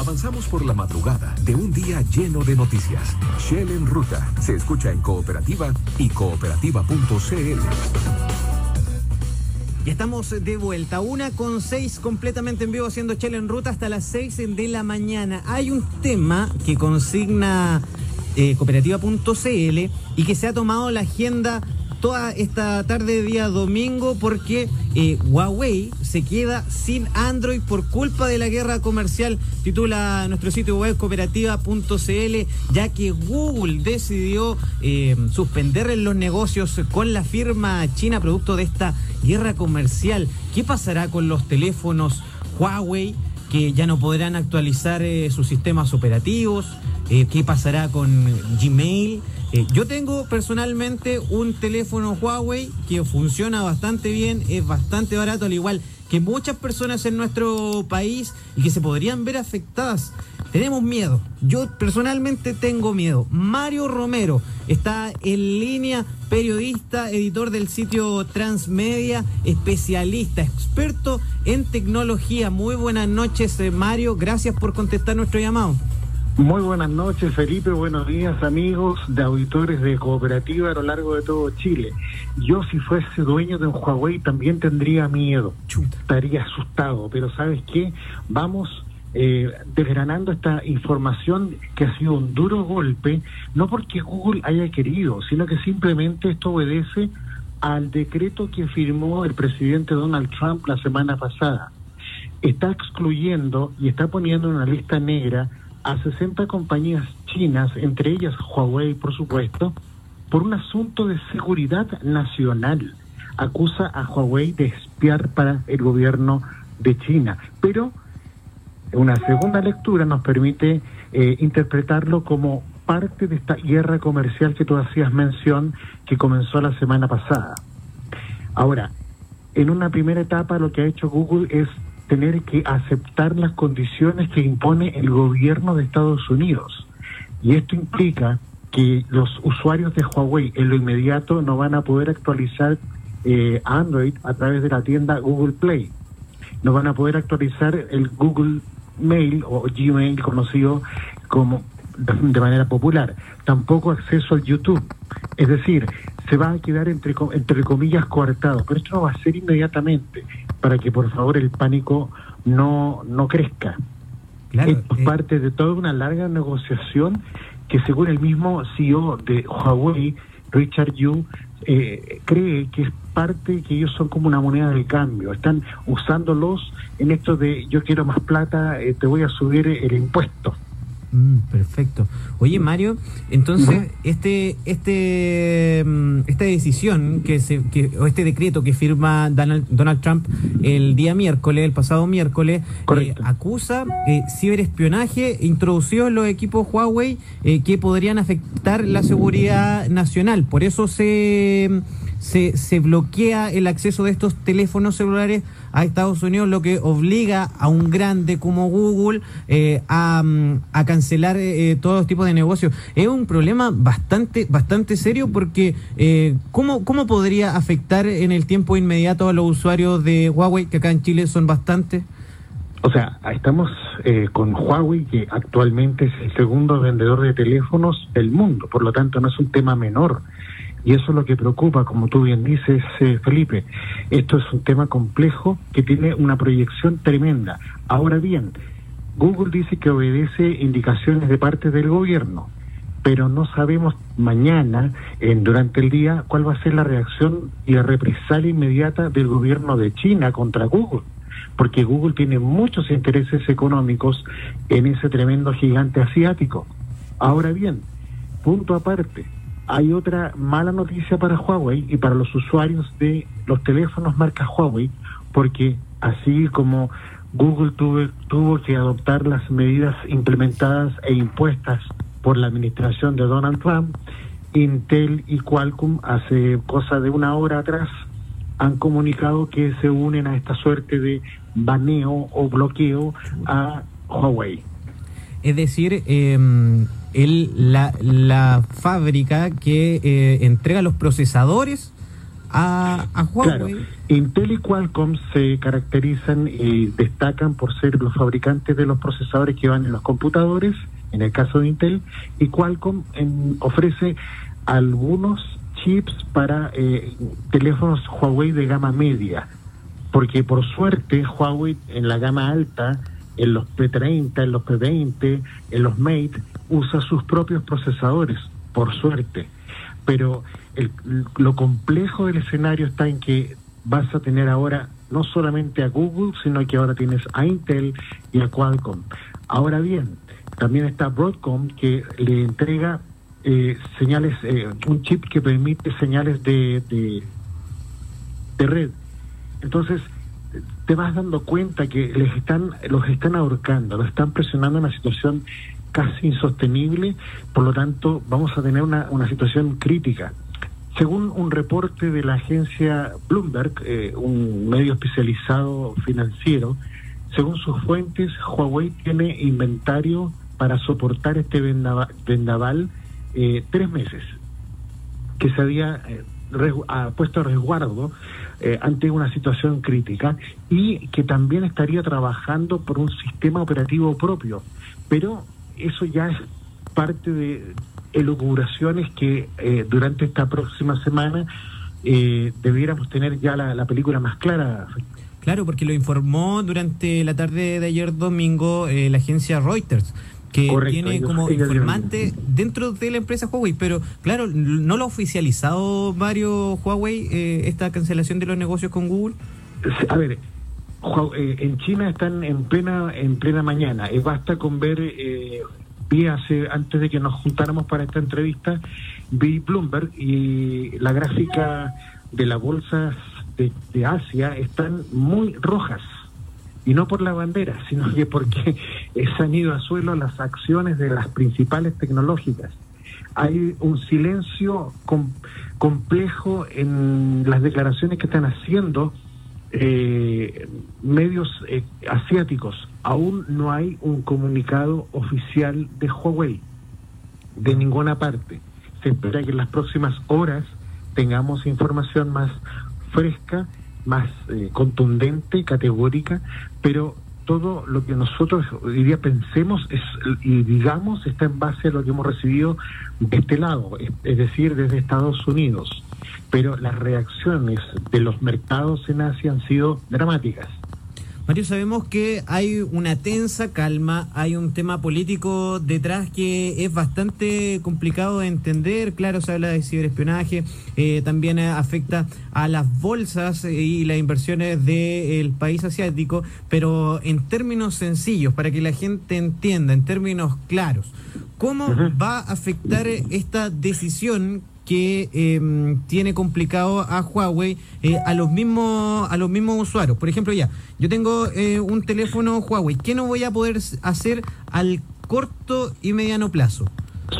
Avanzamos por la madrugada de un día lleno de noticias. Shell en ruta se escucha en Cooperativa y cooperativa.cl. Ya estamos de vuelta, una con seis completamente en vivo haciendo Shell en ruta hasta las seis de la mañana. Hay un tema que consigna eh, cooperativa.cl y que se ha tomado la agenda toda esta tarde de día domingo porque eh, Huawei se queda sin Android por culpa de la guerra comercial, titula nuestro sitio web cooperativa.cl, ya que Google decidió eh, suspender los negocios con la firma china producto de esta guerra comercial. ¿Qué pasará con los teléfonos Huawei que ya no podrán actualizar eh, sus sistemas operativos? ¿Qué pasará con Gmail? Eh, yo tengo personalmente un teléfono Huawei que funciona bastante bien, es bastante barato, al igual que muchas personas en nuestro país y que se podrían ver afectadas. Tenemos miedo. Yo personalmente tengo miedo. Mario Romero está en línea, periodista, editor del sitio Transmedia, especialista, experto en tecnología. Muy buenas noches, eh, Mario. Gracias por contestar nuestro llamado. Muy buenas noches, Felipe. Buenos días, amigos de auditores de cooperativa a lo largo de todo Chile. Yo, si fuese dueño de un Huawei, también tendría miedo. Estaría asustado. Pero, ¿sabes qué? Vamos eh, desgranando esta información que ha sido un duro golpe, no porque Google haya querido, sino que simplemente esto obedece al decreto que firmó el presidente Donald Trump la semana pasada. Está excluyendo y está poniendo en una lista negra a 60 compañías chinas, entre ellas Huawei, por supuesto, por un asunto de seguridad nacional. Acusa a Huawei de espiar para el gobierno de China. Pero una segunda lectura nos permite eh, interpretarlo como parte de esta guerra comercial que tú hacías mención que comenzó la semana pasada. Ahora, en una primera etapa lo que ha hecho Google es tener que aceptar las condiciones que impone el gobierno de Estados Unidos. Y esto implica que los usuarios de Huawei en lo inmediato no van a poder actualizar eh, Android a través de la tienda Google Play. No van a poder actualizar el Google Mail o Gmail conocido como de manera popular. Tampoco acceso al YouTube. Es decir, se va a quedar entre, entre comillas coartado. Pero esto no va a ser inmediatamente para que por favor el pánico no, no crezca. Esto es eh. parte de toda una larga negociación que según el mismo CEO de Huawei, Richard Yu, eh, cree que es parte que ellos son como una moneda de cambio. Están usándolos en esto de yo quiero más plata, eh, te voy a subir el impuesto. Mm, perfecto. Oye, Mario, entonces, este, este, mm, esta decisión que se, que, o este decreto que firma Donald, Donald Trump el día miércoles, el pasado miércoles, eh, acusa eh, ciberespionaje introducido en los equipos Huawei eh, que podrían afectar la seguridad nacional. Por eso se, se, se bloquea el acceso de estos teléfonos celulares a Estados Unidos, lo que obliga a un grande como Google eh, a, mm, cancelar eh, todos tipos de negocios. Es un problema bastante, bastante serio porque eh, ¿cómo, ¿cómo podría afectar en el tiempo inmediato a los usuarios de Huawei, que acá en Chile son bastantes? O sea, estamos eh, con Huawei, que actualmente es el segundo vendedor de teléfonos del mundo, por lo tanto no es un tema menor. Y eso es lo que preocupa, como tú bien dices, eh, Felipe. Esto es un tema complejo que tiene una proyección tremenda. Ahora bien, Google dice que obedece indicaciones de parte del gobierno, pero no sabemos mañana, en, durante el día, cuál va a ser la reacción y la represalia inmediata del gobierno de China contra Google porque Google tiene muchos intereses económicos en ese tremendo gigante asiático. Ahora bien, punto aparte, hay otra mala noticia para Huawei y para los usuarios de los teléfonos marca Huawei, porque así como Google tuvo, tuvo que adoptar las medidas implementadas e impuestas por la administración de Donald Trump, Intel y Qualcomm hace cosa de una hora atrás han comunicado que se unen a esta suerte de baneo o bloqueo a Huawei. Es decir, eh, el, la, fábrica que eh, entrega los procesadores a, Huawei. Intel y Qualcomm se caracterizan y destacan por ser los fabricantes de los procesadores que van en los computadores, en el caso de Intel, y Qualcomm ofrece algunos chips para eh, teléfonos Huawei de gama media, porque por suerte Huawei en la gama alta, en los P30, en los P20, en los Mate, usa sus propios procesadores, por suerte. Pero lo complejo del escenario está en que vas a tener ahora no solamente a Google, sino que ahora tienes a Intel y a Qualcomm. Ahora bien, también está Broadcom que le entrega eh, señales, eh, un chip que permite señales de, de, red. Entonces, te vas dando cuenta que les están, los están ahorcando, los están presionando en una situación casi insostenible, por lo tanto vamos a tener una, una situación crítica. Según un reporte de la agencia Bloomberg, eh, un medio especializado financiero, según sus fuentes, Huawei tiene inventario para soportar este vendaval, eh, tres meses, que se había eh, puesto a resguardo ante una situación crítica y que también estaría trabajando por un sistema operativo propio. Pero eso ya es parte de elucubraciones que eh, durante esta próxima semana eh, debiéramos tener ya la, película más clara. Claro, porque lo informó durante la tarde de ayer domingo eh, la agencia Reuters que tiene como informante dentro de la empresa Huawei, pero claro, no lo ha oficializado varios Huawei esta cancelación de los negocios con Google. A ver, en China están en plena en plena mañana. basta con ver vi hace, antes de que nos juntáramos para esta entrevista, vi Bloomberg y la gráfica de las bolsas de, Asia están muy rojas. Y no por la bandera, sino que porque se han ido a suelo las acciones de las principales tecnológicas. Hay un silencio complejo en las declaraciones que están haciendo eh, medios eh, asiáticos. Aún no hay un comunicado oficial de Huawei, de ninguna parte. Se espera que en las próximas horas tengamos información más fresca, más eh, contundente, categórica, pero todo lo que nosotros hoy día pensemos es, y digamos está en base a lo que hemos recibido de este lado, es decir, desde Estados Unidos pero las reacciones de los mercados en Asia han sido dramáticas. Mario, sabemos que hay una tensa calma, hay un tema político detrás que es bastante complicado de entender. Claro, se habla de ciberespionaje, eh, también afecta a las bolsas y las inversiones del país asiático, pero en términos sencillos, para que la gente entienda, en términos claros, ¿cómo va a afectar esta decisión que em, tiene complicado a Huawei eh, a los mismos a los mismos usuarios. Por ejemplo, ya, yo tengo eh, un teléfono Huawei, ¿qué no voy a poder hacer al corto y mediano plazo?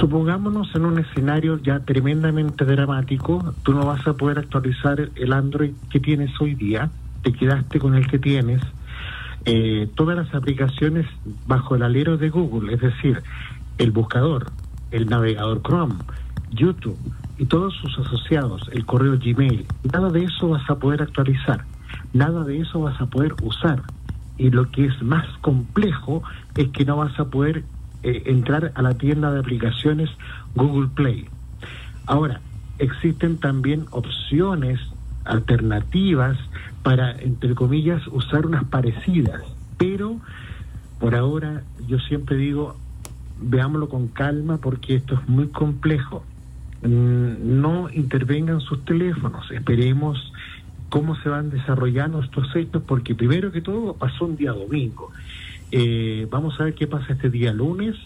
Supongámonos en un escenario ya tremendamente dramático, tú no vas a poder actualizar el Android que tienes hoy día, te quedaste con el que tienes, eh, todas las aplicaciones bajo el alero de Google, es decir, el buscador, el navegador Chrome, YouTube, y todos sus asociados, el correo Gmail, nada de eso vas a poder actualizar, nada de eso vas a poder usar. Y lo que es más complejo es que no vas a poder eh, entrar a la tienda de aplicaciones Google Play. Ahora, existen también opciones alternativas para, entre comillas, usar unas parecidas, pero por ahora yo siempre digo, veámoslo con calma porque esto es muy complejo no intervengan sus teléfonos, esperemos cómo se van desarrollando estos hechos, porque primero que todo pasó un día domingo. Eh, vamos a ver qué pasa este día lunes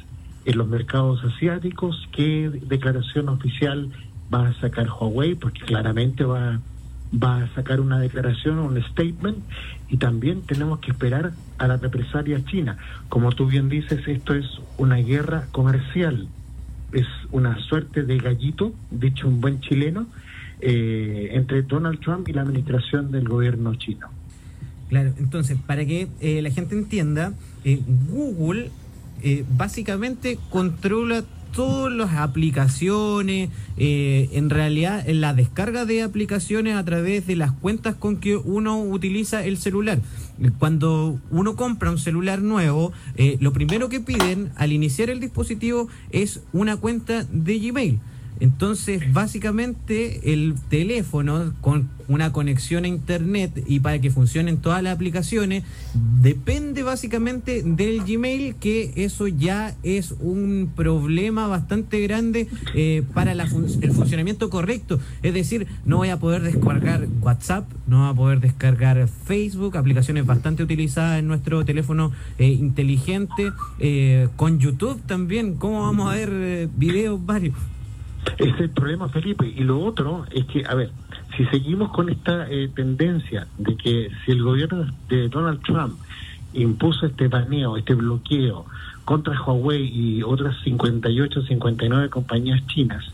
en los mercados asiáticos, qué declaración oficial va a sacar Huawei, porque claramente va, va a sacar una declaración, un statement, y también tenemos que esperar a la represalia china. Como tú bien dices, esto es una guerra comercial es una suerte de gallito, dicho un buen chileno, eh, entre Donald Trump y la administración del gobierno chino. Claro, entonces, para que eh, la gente entienda, eh, Google básicamente controla todas las aplicaciones, eh, en realidad en la descarga de aplicaciones a través de las cuentas con que uno utiliza el celular. Cuando uno compra un celular nuevo, eh, lo primero que piden al iniciar el dispositivo es una cuenta de Gmail. Entonces, básicamente, el teléfono con una conexión a Internet y para que funcionen todas las aplicaciones, depende básicamente del Gmail, que eso ya es un problema bastante grande eh, para el funcionamiento correcto. Es decir, no voy a poder descargar WhatsApp, no voy a poder descargar Facebook, aplicaciones bastante utilizadas en nuestro teléfono eh, inteligente, eh, con YouTube también, ¿cómo vamos a ver videos varios? Ese es el problema, Felipe. Y lo otro es que, a ver, si seguimos con esta eh, tendencia de que si el gobierno de Donald Trump impuso este baneo, este bloqueo contra Huawei y otras 58, 59 compañías chinas,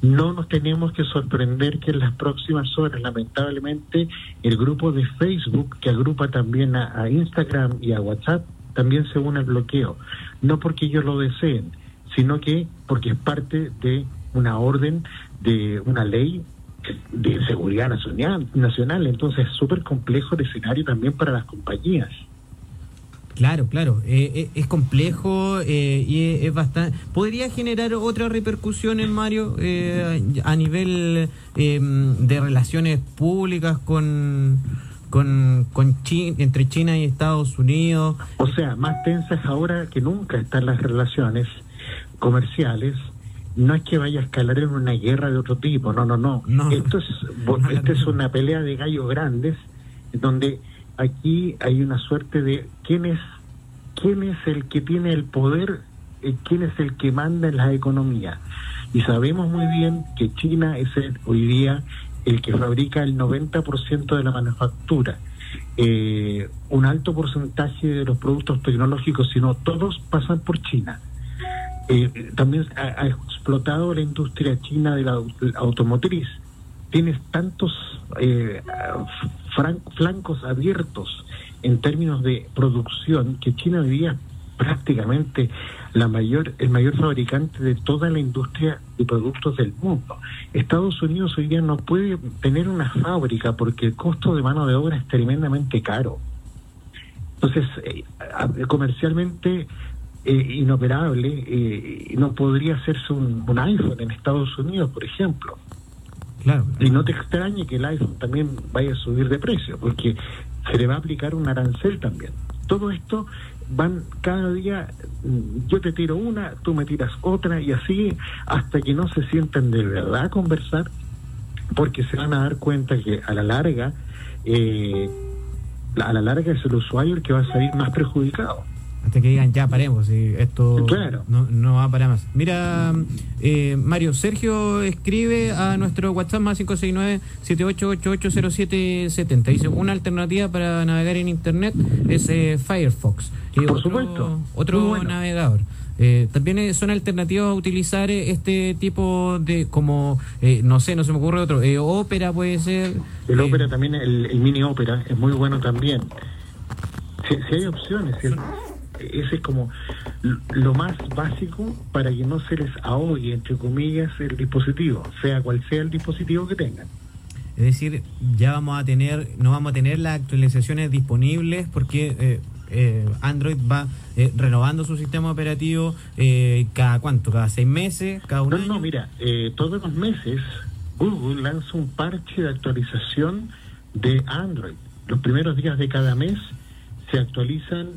no nos tenemos que sorprender que en las próximas horas, lamentablemente, el grupo de Facebook, que agrupa también a, a Instagram y a WhatsApp, también se une al bloqueo. No porque ellos lo deseen, sino que porque es parte de una orden de una ley de seguridad nacional, nacional. entonces es súper complejo el escenario también para las compañías. Claro, claro, eh, eh, es complejo eh, y es, bastante... ¿Podría generar otra repercusión en Mario a nivel de relaciones públicas con, con, con entre China y Estados Unidos? O sea, más tensas ahora que nunca están las relaciones comerciales no es que vaya a escalar en una guerra de otro tipo, no, no, no. Esto es, esto es una pelea de gallos grandes, donde aquí hay una suerte de quién es, quién es el que tiene el poder, eh, quién es el que manda en la economía. Y sabemos muy bien que China es hoy día el que fabrica el 90% de la manufactura. Eh, un alto porcentaje de los productos tecnológicos, sino todos pasan por China. Eh, también ha, explotado la industria china de la automotriz. Tienes tantos eh, flancos abiertos en términos de producción que China vivía prácticamente la mayor, el mayor fabricante de toda la industria de productos del mundo. Estados Unidos hoy día no puede tener una fábrica porque el costo de mano de obra es tremendamente caro. Entonces, eh, comercialmente eh, inoperable y no podría hacerse un, iPhone en Estados Unidos, por ejemplo. Claro. Y no te extrañe que el iPhone también vaya a subir de precio, porque se le va a aplicar un arancel también. Todo esto van cada día, mm, yo te tiro una, tú me tiras otra, y así hasta que no se sientan de verdad a conversar, porque se van a dar cuenta que a la larga, eh, a la larga es el usuario el que va a salir más perjudicado hasta que digan ya paremos y esto no, va para más. Mira, eh, Mario, Sergio escribe a nuestro WhatsApp más 569-78880770. Dice, una alternativa para navegar en Internet es eh, Firefox. y Por otro, supuesto. Otro navegador. Eh, también son alternativas a utilizar este tipo de, como, no sé, no se me ocurre otro, ópera puede ser. El ópera también, el, mini ópera, es muy bueno también. Si, hay opciones, ese es como lo más básico para que no se les ahogue, entre comillas, el dispositivo, sea cual sea el dispositivo que tengan. Es decir, ya vamos a tener, no vamos a tener las actualizaciones disponibles porque eh, eh, Android va eh, renovando su sistema operativo cada cuánto, cada seis meses, cada un no, año. No, mira, todos los meses Google lanza un parche de actualización de Android. Los primeros días de cada mes se actualizan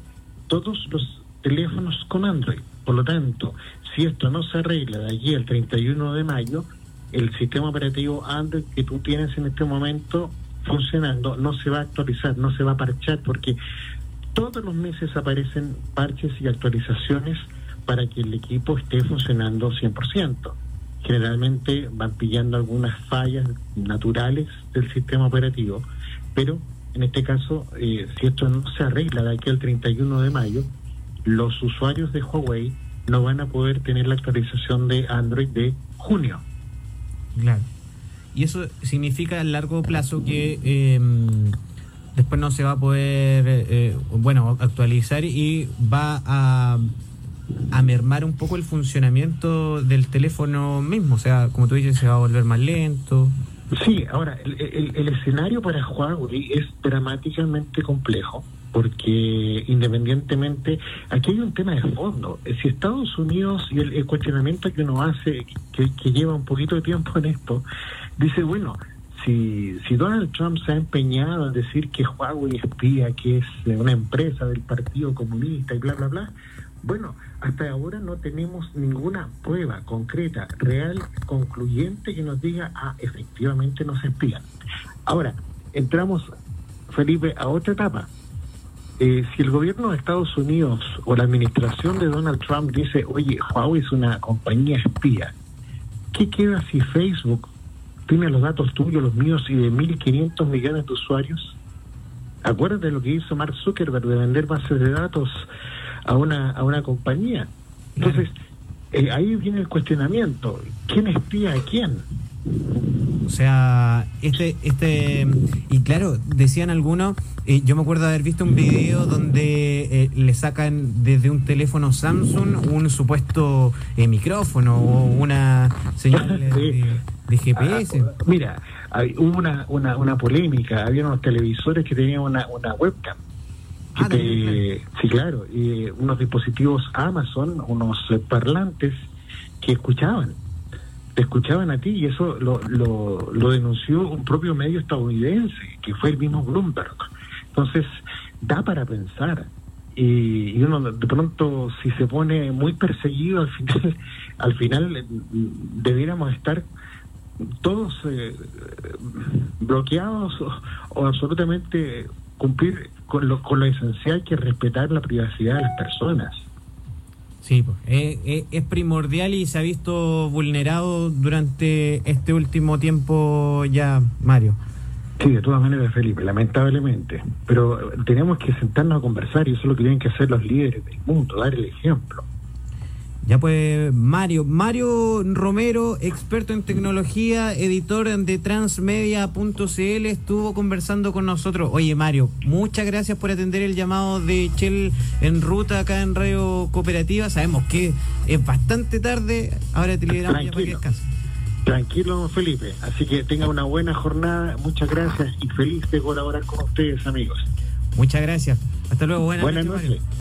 todos los teléfonos con Android. Por lo tanto, si esto no se arregla de allí al 31 de mayo, el sistema operativo Android que tú tienes en este momento funcionando no se va a actualizar, no se va a parchar, porque todos los meses aparecen parches y actualizaciones para que el equipo esté funcionando 100%. Generalmente van pillando algunas fallas naturales del sistema operativo, pero en este caso, eh, si esto no se arregla de aquí al 31 de mayo, los usuarios de Huawei no van a poder tener la actualización de Android de junio. Claro. Y eso significa a largo plazo que em, después no se va a poder, eh, bueno, actualizar y va a a mermar un poco el funcionamiento del teléfono mismo. O sea, como tú dices, se va a volver más lento. Sí, ahora, el, el, escenario para Huawei es dramáticamente complejo porque independientemente, aquí hay un tema de fondo. Si Estados Unidos y el, cuestionamiento que uno hace, que, que, lleva un poquito de tiempo en esto, dice, bueno, si, si Donald Trump se ha empeñado en decir que Huawei espía, que es una empresa del Partido Comunista y bla, bla, bla, bueno, hasta ahora no tenemos ninguna prueba concreta, real, concluyente que nos diga, ah, efectivamente nos espían. Ahora, entramos, Felipe, a otra etapa. Eh, si el gobierno de Estados Unidos o la administración de Donald Trump dice, oye, Huawei es una compañía espía, ¿qué queda si Facebook tiene los datos tuyos, los míos y de 1.500 millones de usuarios? Acuérdate de lo que hizo Mark Zuckerberg de vender bases de datos a una, a una compañía. Entonces, eh, ahí viene el cuestionamiento. ¿Quién espía a quién? O sea, este, este, y claro, decían algunos, eh, yo me acuerdo de haber visto un video donde eh, le sacan desde un teléfono Samsung un supuesto micrófono o una señal de, GPS. Ah, mira, hay, hubo una, una, una polémica, había unos televisores que tenían una, una webcam Ah, sí, claro, y unos dispositivos Amazon, unos eh, parlantes que escuchaban, te escuchaban a ti y eso lo, lo, denunció un propio medio estadounidense, que fue el mismo Bloomberg. Entonces, da para pensar. Y, y, uno de pronto, si se pone muy perseguido, al final, al final eh, debiéramos estar todos eh, bloqueados o absolutamente cumplir con lo, con lo esencial que es respetar la privacidad de las personas. Sí, pues, es primordial y se ha visto vulnerado durante este último tiempo ya, Mario. Sí, de todas maneras, Felipe, lamentablemente. Pero tenemos que sentarnos a conversar y eso es lo que tienen que hacer los líderes del mundo, dar el ejemplo. Ya pues, Mario, Mario Romero, experto en tecnología, editor de transmedia.cl, estuvo conversando con nosotros. Oye, Mario, muchas gracias por atender el llamado de Chel en ruta acá en Radio Cooperativa. Sabemos que es bastante tarde, ahora te liberamos ya para que descanses. Tranquilo, Felipe. Así que tenga una buena jornada. Muchas gracias y feliz de colaborar con ustedes, amigos. Muchas gracias. Hasta luego. Buenas, noches.